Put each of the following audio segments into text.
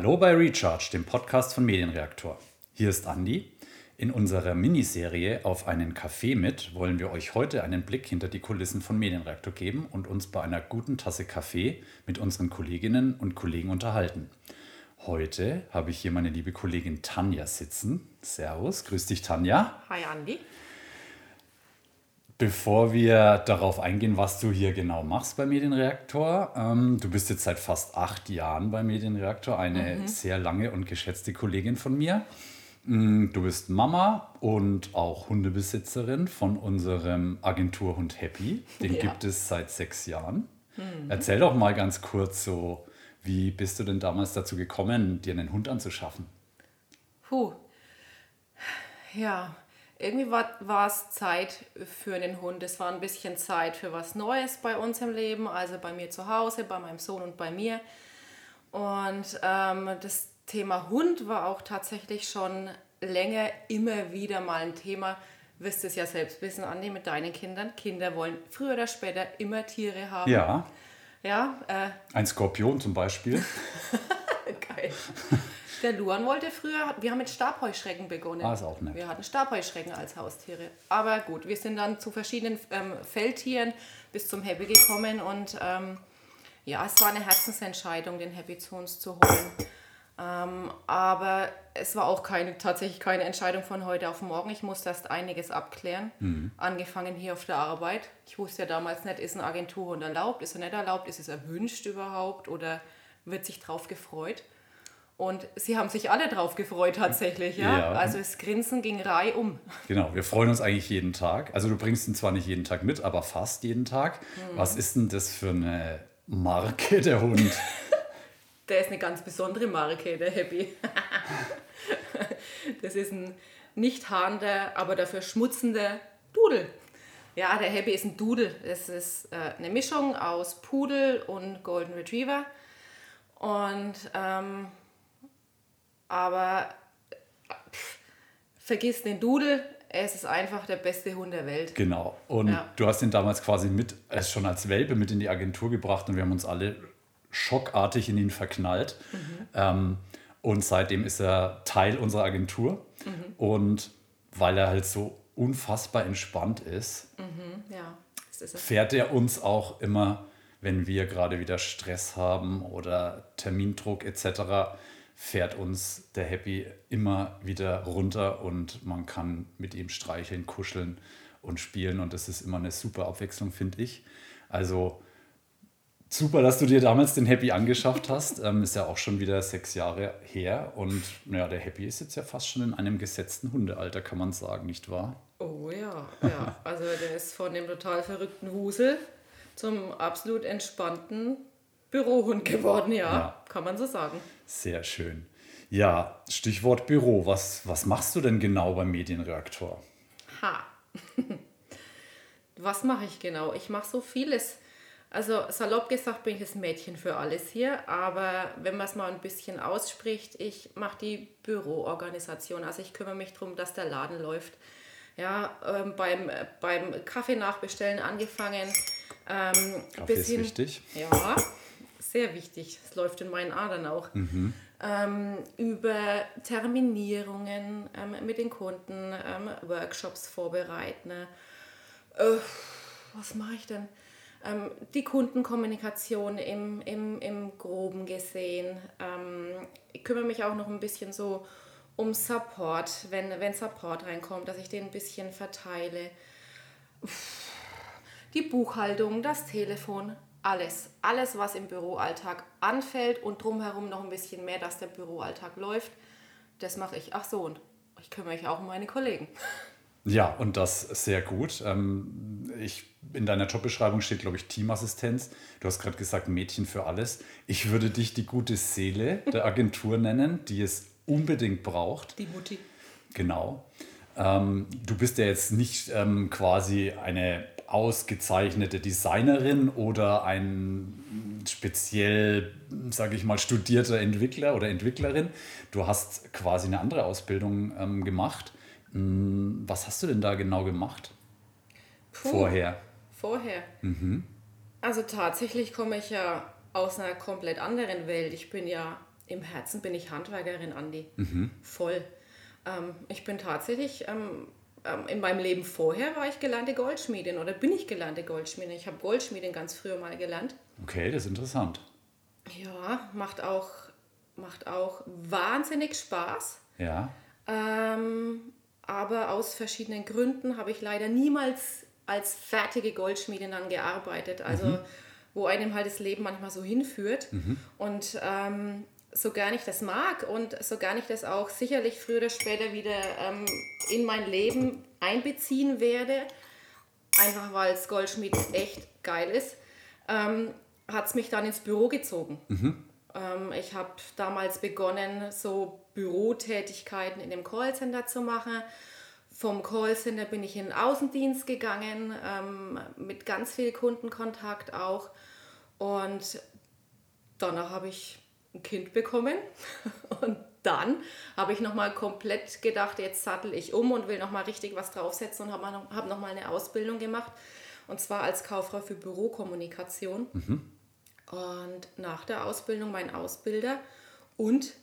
Hallo bei Recharge, dem Podcast von Medienreaktor. Hier ist Andi. In unserer Miniserie Auf einen Kaffee mit wollen wir euch heute einen Blick hinter die Kulissen von Medienreaktor geben und uns bei einer guten Tasse Kaffee mit unseren Kolleginnen und Kollegen unterhalten. Heute habe ich hier meine liebe Kollegin Tanja sitzen. Servus, grüß dich Tanja. Hi Andi. Bevor wir darauf eingehen, was du hier genau machst bei Medienreaktor, ähm, du bist jetzt seit fast acht Jahren bei Medienreaktor, eine mhm. sehr lange und geschätzte Kollegin von mir. Mm, du bist Mama und auch Hundebesitzerin von unserem Agenturhund Happy. Den ja. gibt es seit sechs Jahren. Mhm. Erzähl doch mal ganz kurz so, wie bist du denn damals dazu gekommen, dir einen Hund anzuschaffen? Puh. Ja, irgendwie war, es Zeit für einen Hund. Es war ein bisschen Zeit für was Neues bei uns im Leben, also bei mir zu Hause, bei meinem Sohn und bei mir. Und ähm, das Thema Hund war auch tatsächlich schon länger immer wieder mal ein Thema. Wirst es ja selbst wissen, Andi, mit deinen Kindern. Kinder wollen früher oder später immer Tiere haben. Ja. Ja. Äh, ein Skorpion zum Beispiel. Geil. Der Luan wollte früher, wir haben mit Stabheuschrecken begonnen. Ah, ist auch nett. Wir hatten Stabheuschrecken als Haustiere. Aber gut, wir sind dann zu verschiedenen ähm, Feldtieren bis zum Happy gekommen und ähm, ja, es war eine Herzensentscheidung, den Happy zu uns zu holen. Ähm, aber es war auch keine, tatsächlich keine Entscheidung von heute auf morgen. Ich musste erst einiges abklären. Mhm. Angefangen hier auf der Arbeit. Ich wusste ja damals nicht, ist eine Agenturhund erlaubt, ist er nicht erlaubt, ist es erwünscht überhaupt oder wird sich drauf gefreut. Und sie haben sich alle drauf gefreut tatsächlich, ja? ja. Also das Grinsen ging rei um. Genau, wir freuen uns eigentlich jeden Tag. Also du bringst ihn zwar nicht jeden Tag mit, aber fast jeden Tag. Hm. Was ist denn das für eine Marke, der Hund? der ist eine ganz besondere Marke, der Happy. das ist ein nicht haarender, aber dafür schmutzender Dudel. Ja, der Happy ist ein Dudel. Das ist äh, eine Mischung aus Pudel und Golden Retriever. Und ähm, aber pff, vergiss den Dudel, es ist einfach der beste Hund der Welt. Genau. Und ja. du hast ihn damals quasi mit, äh, schon als Welpe mit in die Agentur gebracht und wir haben uns alle schockartig in ihn verknallt. Mhm. Ähm, und seitdem ist er Teil unserer Agentur. Mhm. Und weil er halt so unfassbar entspannt ist, mhm. ja, ist fährt er uns auch immer, wenn wir gerade wieder Stress haben oder Termindruck etc., fährt uns der Happy immer wieder runter und man kann mit ihm streicheln, kuscheln und spielen und das ist immer eine super Abwechslung, finde ich. Also super, dass du dir damals den Happy angeschafft hast. Ähm, ist ja auch schon wieder sechs Jahre her und ja, der Happy ist jetzt ja fast schon in einem gesetzten Hundealter, kann man sagen, nicht wahr? Oh ja, ja. Also der ist von dem total verrückten Husel zum absolut entspannten Bürohund geworden, ja, ja, kann man so sagen. Sehr schön. Ja, Stichwort Büro. Was, was machst du denn genau beim Medienreaktor? Ha. was mache ich genau? Ich mache so vieles. Also salopp gesagt bin ich das Mädchen für alles hier, aber wenn man es mal ein bisschen ausspricht, ich mache die Büroorganisation. Also ich kümmere mich darum, dass der Laden läuft. Ja, ähm, beim, beim Kaffee nachbestellen angefangen. Ähm, Kaffee ist wichtig. Ja, sehr wichtig. Es läuft in meinen Adern auch. Mhm. Ähm, über Terminierungen ähm, mit den Kunden, ähm, Workshops vorbereiten. Äh, was mache ich denn? Ähm, die Kundenkommunikation im, im, im Groben gesehen. Ähm, ich kümmere mich auch noch ein bisschen so um Support, wenn, wenn Support reinkommt, dass ich den ein bisschen verteile. Die Buchhaltung, das Telefon, alles, alles, was im Büroalltag anfällt und drumherum noch ein bisschen mehr, dass der Büroalltag läuft, das mache ich. Ach so, und ich kümmere mich auch um meine Kollegen. Ja, und das sehr gut. Ähm, ich, in deiner Jobbeschreibung steht, glaube ich, Teamassistenz. Du hast gerade gesagt, Mädchen für alles. Ich würde dich die gute Seele der Agentur nennen, die es unbedingt braucht. Die Mutti. Genau. Ähm, du bist ja jetzt nicht ähm, quasi eine ausgezeichnete Designerin oder ein speziell, sage ich mal, studierter Entwickler oder Entwicklerin. Du hast quasi eine andere Ausbildung ähm, gemacht. Hm, was hast du denn da genau gemacht? Puh, vorher. Vorher. Mhm. Also tatsächlich komme ich ja aus einer komplett anderen Welt. Ich bin ja Im Herzen bin ich Handwerkerin, Andi. Voll. Ähm, ich bin tatsächlich, ähm, ähm, in meinem Leben vorher war ich gelernte Goldschmiedin oder bin ich gelernte Goldschmiedin. Ich habe Goldschmiedin ganz früher mal gelernt. Okay, das ist interessant. Ja, macht auch, macht auch wahnsinnig Spaß. Ja. Ähm, aber aus verschiedenen Gründen habe ich leider niemals als fertige Goldschmiedin dann gearbeitet. Also wo einem halt das Leben manchmal so hinführt. Und ähm, so gar nicht das mag und so gar nicht das auch sicherlich früher oder später wieder ähm, in mein Leben einbeziehen werde, einfach weil es Goldschmied echt geil ist, ähm, hat es mich dann ins Büro gezogen. Ähm, ich habe damals begonnen, so Bürotätigkeiten in dem Callcenter zu machen. Vom Callcenter bin ich in den Außendienst gegangen, ähm, mit ganz viel Kundenkontakt auch. Und danach habe ich ein Kind bekommen. Und dann habe ich nochmal komplett gedacht, jetzt sattel ich um und will nochmal richtig was draufsetzen und habe noch, hab nochmal eine Ausbildung gemacht. Und zwar als Kauffrau für Bürokommunikation. Und nach der Ausbildung mein Ausbilder und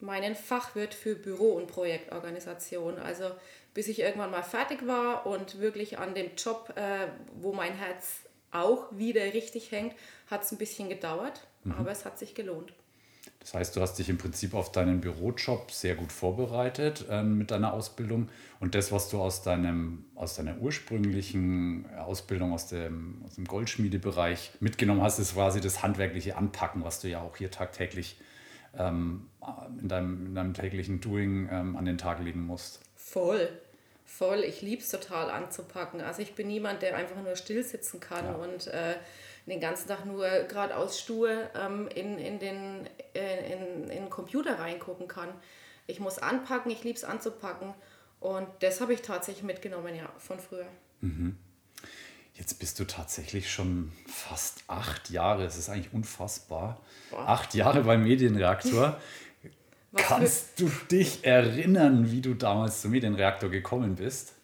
meinen Fachwirt für Büro- und Projektorganisation. Also bis ich irgendwann mal fertig war und wirklich an dem Job, äh, wo mein Herz auch wieder richtig hängt, hat es ein bisschen gedauert, aber es hat sich gelohnt. Das heißt, du hast dich im Prinzip auf deinen Bürojob sehr gut vorbereitet ähm, mit deiner Ausbildung. Und das, was du aus, deinem, aus deiner ursprünglichen Ausbildung aus dem, aus dem Goldschmiedebereich mitgenommen hast, ist quasi das handwerkliche Anpacken, was du ja auch hier tagtäglich ähm, in, deinem, in deinem täglichen Doing ähm, an den Tag legen musst. Voll, voll. Ich liebe es total anzupacken. Also ich bin niemand, der einfach nur still sitzen kann Ja. und äh, den ganzen Tag nur geradeaus stur ähm, in, in, den, äh, in, in den Computer reingucken kann. Ich muss anpacken, ich liebe es anzupacken. Und das habe ich tatsächlich mitgenommen, ja, von früher. Jetzt bist du tatsächlich schon fast acht Jahre, es ist eigentlich unfassbar. Boah. Acht Jahre beim Medienreaktor. Was Kannst du dich erinnern, wie du damals zum Medienreaktor gekommen bist?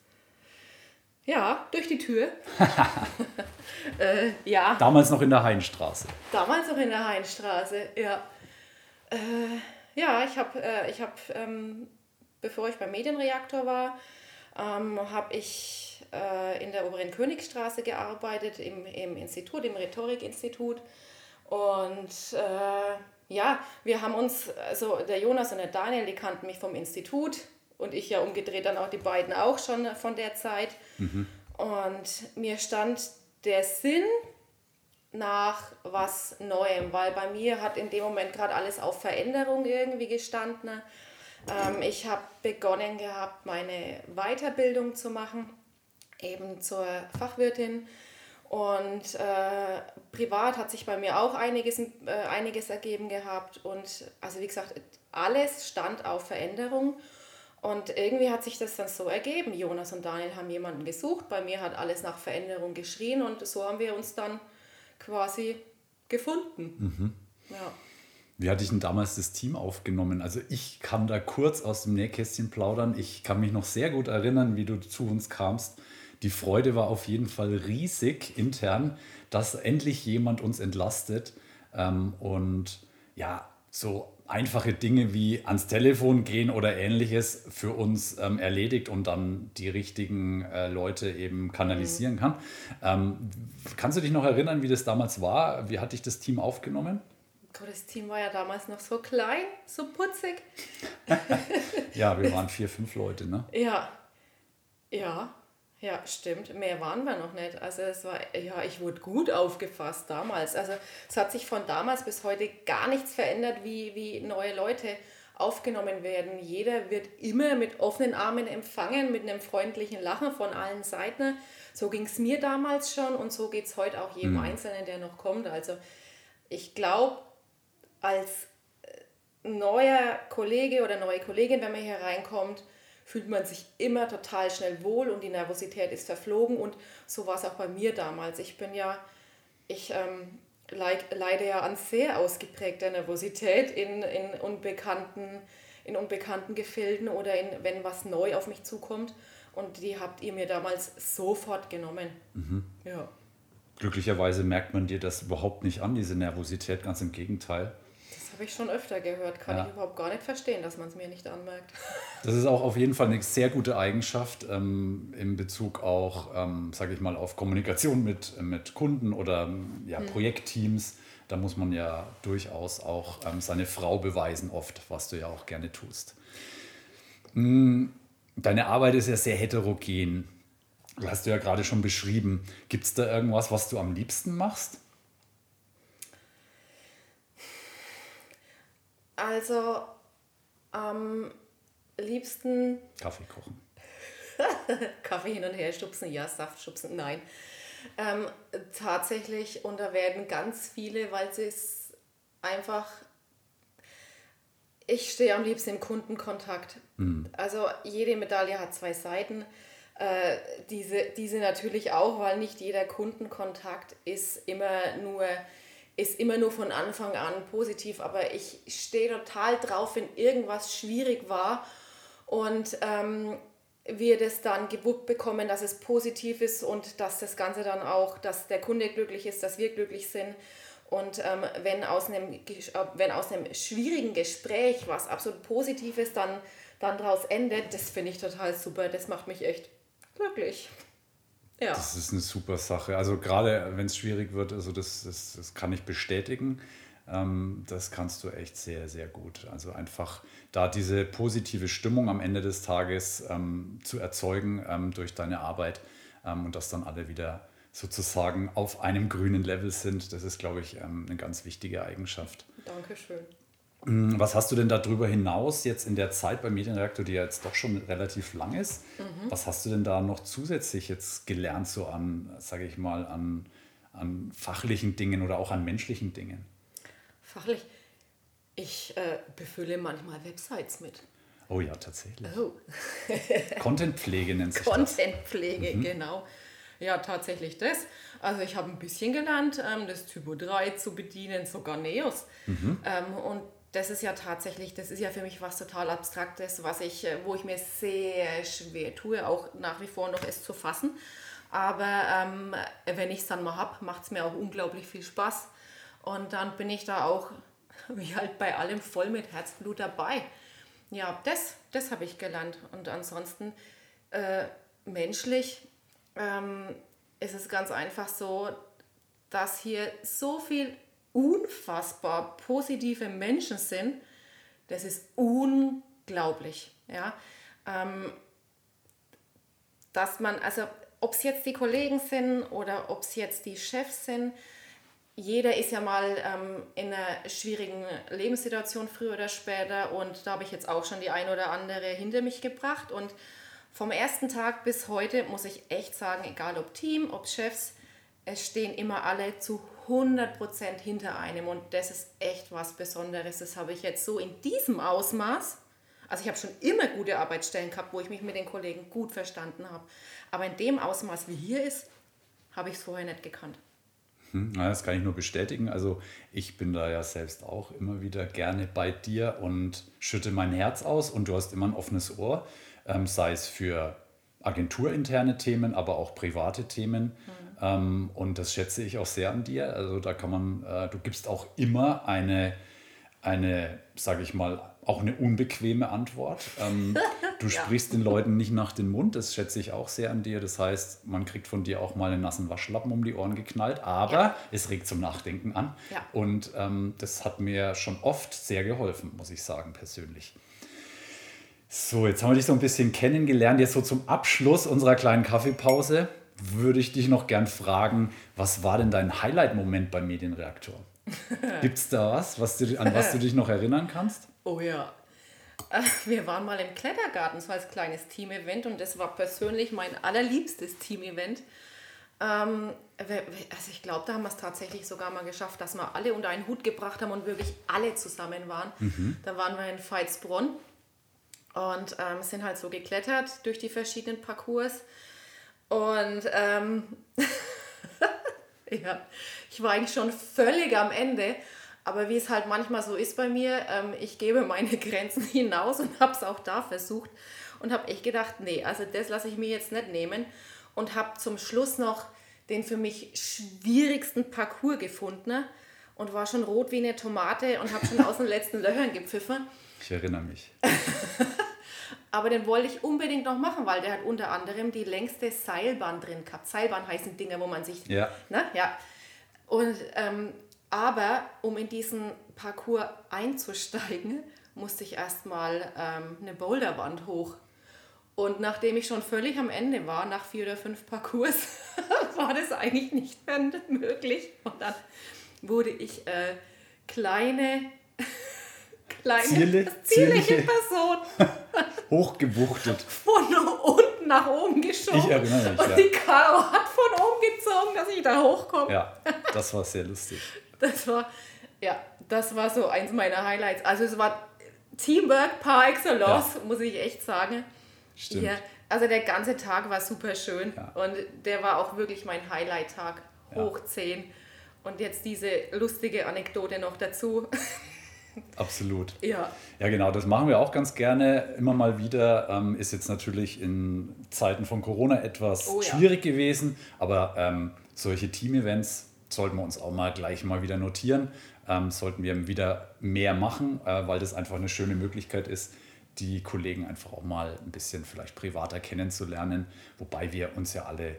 Ja, durch die Tür. äh, ja, Damals noch in der Heinstraße. damals noch in der Heinstraße, ja. Äh, ja, ich habe, äh, ich hab, ähm, bevor ich beim Medienreaktor war, ähm, habe ich äh, in der Oberen Königstraße gearbeitet, im, im Institut, im Rhetorikinstitut. Und äh, ja, wir haben uns, also der Jonas und der Daniel, die kannten mich vom Institut und ich ja umgedreht dann auch die beiden auch schon von der Zeit. Und mir stand der Sinn nach was Neuem, weil bei mir hat in dem Moment gerade alles auf Veränderung irgendwie gestanden. Ähm, ich habe begonnen gehabt, meine Weiterbildung zu machen, eben zur Fachwirtin. Und äh, privat hat sich bei mir auch einiges, äh, einiges ergeben gehabt. Und also wie gesagt, alles stand auf Veränderung. Und irgendwie hat sich das dann so ergeben. Jonas und Daniel haben jemanden gesucht. Bei mir hat alles nach Veränderung geschrien. Und so haben wir uns dann quasi gefunden. Ja. Wie hatte ich denn damals das Team aufgenommen? Also ich kann da kurz aus dem Nähkästchen plaudern. Ich kann mich noch sehr gut erinnern, wie du zu uns kamst. Die Freude war auf jeden Fall riesig intern, dass endlich jemand uns entlastet. Ähm, und ja, so einfache Dinge wie ans Telefon gehen oder ähnliches für uns ähm, erledigt und dann die richtigen äh, Leute eben kanalisieren kann. Ähm, kannst du dich noch erinnern, wie das damals war? Wie hat dich das Team aufgenommen? Gott, das Team war ja damals noch so klein, so putzig. Ja, wir waren vier, fünf Leute, ne? Ja, ja, ja, stimmt. Mehr waren wir noch nicht. Also es war, ja, ich wurde gut aufgefasst damals. Also es hat sich von damals bis heute gar nichts verändert, wie, wie neue Leute aufgenommen werden. Jeder wird immer mit offenen Armen empfangen, mit einem freundlichen Lachen von allen Seiten. So ging es mir damals schon und so geht es heute auch jedem Einzelnen, der noch kommt. Also ich glaube, als neuer Kollege oder neue Kollegin, wenn man hier reinkommt, fühlt man sich immer total schnell wohl und die Nervosität ist verflogen. Und so war es auch bei mir damals. Ich bin ja, ich ähm, leid, leide ja an sehr ausgeprägter Nervosität in, in, unbekannten, in unbekannten Gefilden oder in, wenn was neu auf mich zukommt. Und die habt ihr mir damals sofort genommen. Ja. Glücklicherweise merkt man dir das überhaupt nicht an, diese Nervosität, ganz im Gegenteil. Habe ich schon öfter gehört. Kann ja. ich überhaupt gar nicht verstehen, dass man es mir nicht anmerkt. Das ist auch auf jeden Fall eine sehr gute Eigenschaft ähm, in Bezug auch, ähm, sage ich mal, auf Kommunikation mit, mit Kunden oder ja, hm. Projektteams. Da muss man ja durchaus auch ähm, seine Frau beweisen, oft, was du ja auch gerne tust. Hm, deine Arbeit ist ja sehr heterogen. Hast du ja gerade schon beschrieben. Gibt es da irgendwas, was du am liebsten machst? Also am liebsten. Kaffee kochen. Kaffee hin und her stupsen, ja, Saft stupsen, nein. Ähm, tatsächlich, und da werden ganz viele, weil sie es einfach. Ich stehe am liebsten im Kundenkontakt. Mhm. Also jede Medaille hat zwei Seiten. Äh, diese, diese natürlich auch, weil nicht jeder Kundenkontakt ist immer nur ist immer nur von Anfang an positiv, aber ich stehe total drauf, wenn irgendwas schwierig war und ähm, wir das dann gewuppt bekommen, dass es positiv ist und dass das Ganze dann auch, dass der Kunde glücklich ist, dass wir glücklich sind. Und ähm, wenn, aus einem, äh, wenn aus einem schwierigen Gespräch was absolut Positives dann, dann daraus endet, das finde ich total super. Das macht mich echt glücklich. Ja. Das ist eine super Sache. Also gerade wenn es schwierig wird, also das, das, das kann ich bestätigen. Ähm, das kannst du echt sehr, sehr gut. Also einfach da diese positive Stimmung am Ende des Tages ähm, zu erzeugen ähm, durch deine Arbeit ähm, und dass dann alle wieder sozusagen auf einem grünen Level sind, das ist, glaube ich, ähm, eine ganz wichtige Eigenschaft. Dankeschön. Mm, was hast du denn darüber hinaus jetzt in der Zeit beim Medienreaktor, die ja jetzt doch schon relativ lang ist, mhm. was hast du denn da noch zusätzlich jetzt gelernt, so an, sage ich mal, an, an fachlichen Dingen oder auch an menschlichen Dingen? Fachlich? Ich äh, befülle manchmal Websites mit. Oh ja, tatsächlich. Oh. Contentpflege nennt sich. Contentpflege, mhm. genau. Ja, tatsächlich das. Also ich habe ein bisschen gelernt, ähm, das Typo 3 zu bedienen, sogar Neos. Mhm. Ähm, und das ist ja tatsächlich, das ist ja für mich was total Abstraktes, was ich, äh, wo ich mir sehr schwer tue, auch nach wie vor noch es zu fassen. Aber ähm, wenn ich es dann mal habe, macht es mir auch unglaublich viel Spaß. Und dann bin ich da auch, wie halt bei allem, voll mit Herzblut dabei. Ja, das, das habe ich gelernt. Und ansonsten äh, menschlich ähm, ist es ganz einfach so, dass hier so viel unfassbar positive Menschen sind, das ist unglaublich. Ja? Ähm, dass man, also ob es jetzt die Kollegen sind oder ob es jetzt die Chefs sind, jeder ist ja mal ähm, in einer schwierigen Lebenssituation früher oder später und da habe ich jetzt auch schon die ein oder andere hinter mich gebracht und vom ersten Tag bis heute muss ich echt sagen, egal ob Team, ob Chefs, es stehen immer alle zu 100% hinter einem und das ist echt was Besonderes. Das habe ich jetzt so in diesem Ausmaß. Also ich habe schon immer gute Arbeitsstellen gehabt, wo ich mich mit den Kollegen gut verstanden habe. Aber in dem Ausmaß, wie hier ist, habe ich es vorher nicht gekannt. Hm, das kann ich nur bestätigen. Also ich bin da ja selbst auch immer wieder gerne bei dir und schütte mein Herz aus und du hast immer ein offenes Ohr, ähm, sei es für agenturinterne Themen, aber auch private Themen. Mhm. Ähm, und das schätze ich auch sehr an dir. Also da kann man, äh, du gibst auch immer eine, eine sage ich mal, auch eine unbequeme Antwort. Ähm, du ja. sprichst den Leuten nicht nach den Mund, das schätze ich auch sehr an dir. Das heißt, man kriegt von dir auch mal einen nassen Waschlappen um die Ohren geknallt, aber ja. es regt zum Nachdenken an. Ja. Und ähm, das hat mir schon oft sehr geholfen, muss ich sagen, persönlich. So, jetzt haben wir dich so ein bisschen kennengelernt. Jetzt so zum Abschluss unserer kleinen Kaffeepause würde ich dich noch gern fragen, was war denn dein Highlight-Moment beim Medienreaktor? Gibt es da was, was du, an was du dich noch erinnern kannst? Oh ja. Äh, wir waren mal im Klettergarten, war ein kleines Team-Event und das war persönlich mein allerliebstes Team-Event. Ähm, also ich glaube, da haben wir es tatsächlich sogar mal geschafft, dass wir alle unter einen Hut gebracht haben und wirklich alle zusammen waren. Mhm. Da waren wir in Veitsbronn und ähm, sind halt so geklettert durch die verschiedenen Parcours. Und ähm, ja, ich war eigentlich schon völlig am Ende. Aber wie es halt manchmal so ist bei mir, ähm, ich gebe meine Grenzen hinaus und habe es auch da versucht und habe echt gedacht, nee, also das lasse ich mir jetzt nicht nehmen und habe zum Schluss noch den für mich schwierigsten Parcours gefunden und war schon rot wie eine Tomate und habe schon aus den letzten Löchern gepfiffen. Ich erinnere mich. Aber den wollte ich unbedingt noch machen, weil der hat unter anderem die längste Seilbahn drin gehabt. Seilbahn heißen Dinge, wo man sich. Ja. Ne? ja. Und, ähm, aber um in diesen Parcours einzusteigen, musste ich erstmal ähm, eine Boulderwand hoch. Und nachdem ich schon völlig am Ende war, nach vier oder fünf Parcours, war das eigentlich nicht mehr möglich. Und dann wurde ich äh, kleine, kleine Zierle, zierliche Person hochgewuchtet. von unten nach oben geschoben. Ich erinnere mich, Und ja. die Caro hat von oben gezogen, dass ich da hochkomme. Ja, das war sehr lustig. Das war, ja, das war so eins meiner Highlights. Also es war Teamwork par excellence, muss ich echt sagen. Stimmt. Ja, also der ganze Tag war super schön Ja. und der war auch wirklich mein Highlight-Tag. Ja. Hoch 10. Und jetzt diese lustige Anekdote noch dazu. Absolut. ja, Ja, genau, das machen wir auch ganz gerne immer mal wieder. Ähm, ist jetzt natürlich in Zeiten von Corona etwas Oh ja. schwierig gewesen, aber ähm, solche Team-Events sollten wir uns auch mal gleich mal wieder notieren. Ähm, sollten wir wieder mehr machen, äh, weil das einfach eine schöne Möglichkeit ist, die Kollegen einfach auch mal ein bisschen vielleicht privater kennenzulernen, wobei wir uns ja alle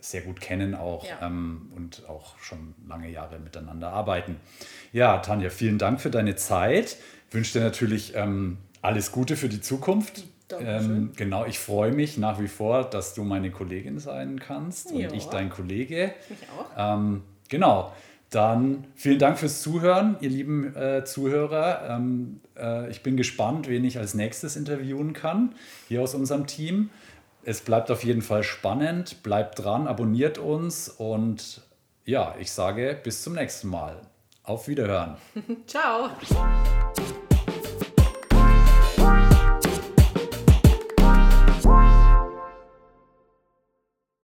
sehr gut kennen auch Ja. ähm, und auch schon lange Jahre miteinander arbeiten. Ja, Tanja, vielen Dank für deine Zeit. Ich wünsche dir natürlich ähm, alles Gute für die Zukunft. Ähm, genau, ich freue mich nach wie vor, dass du meine Kollegin sein kannst Ja. und ich dein Kollege. mich auch. Ähm, genau. Dann vielen Dank fürs Zuhören, ihr lieben äh, Zuhörer. Ähm, äh, ich bin gespannt, wen ich als nächstes interviewen kann, hier aus unserem Team. Es bleibt auf jeden Fall spannend. Bleibt dran, abonniert uns und ja, ich sage bis zum nächsten Mal. Auf Wiederhören. Ciao.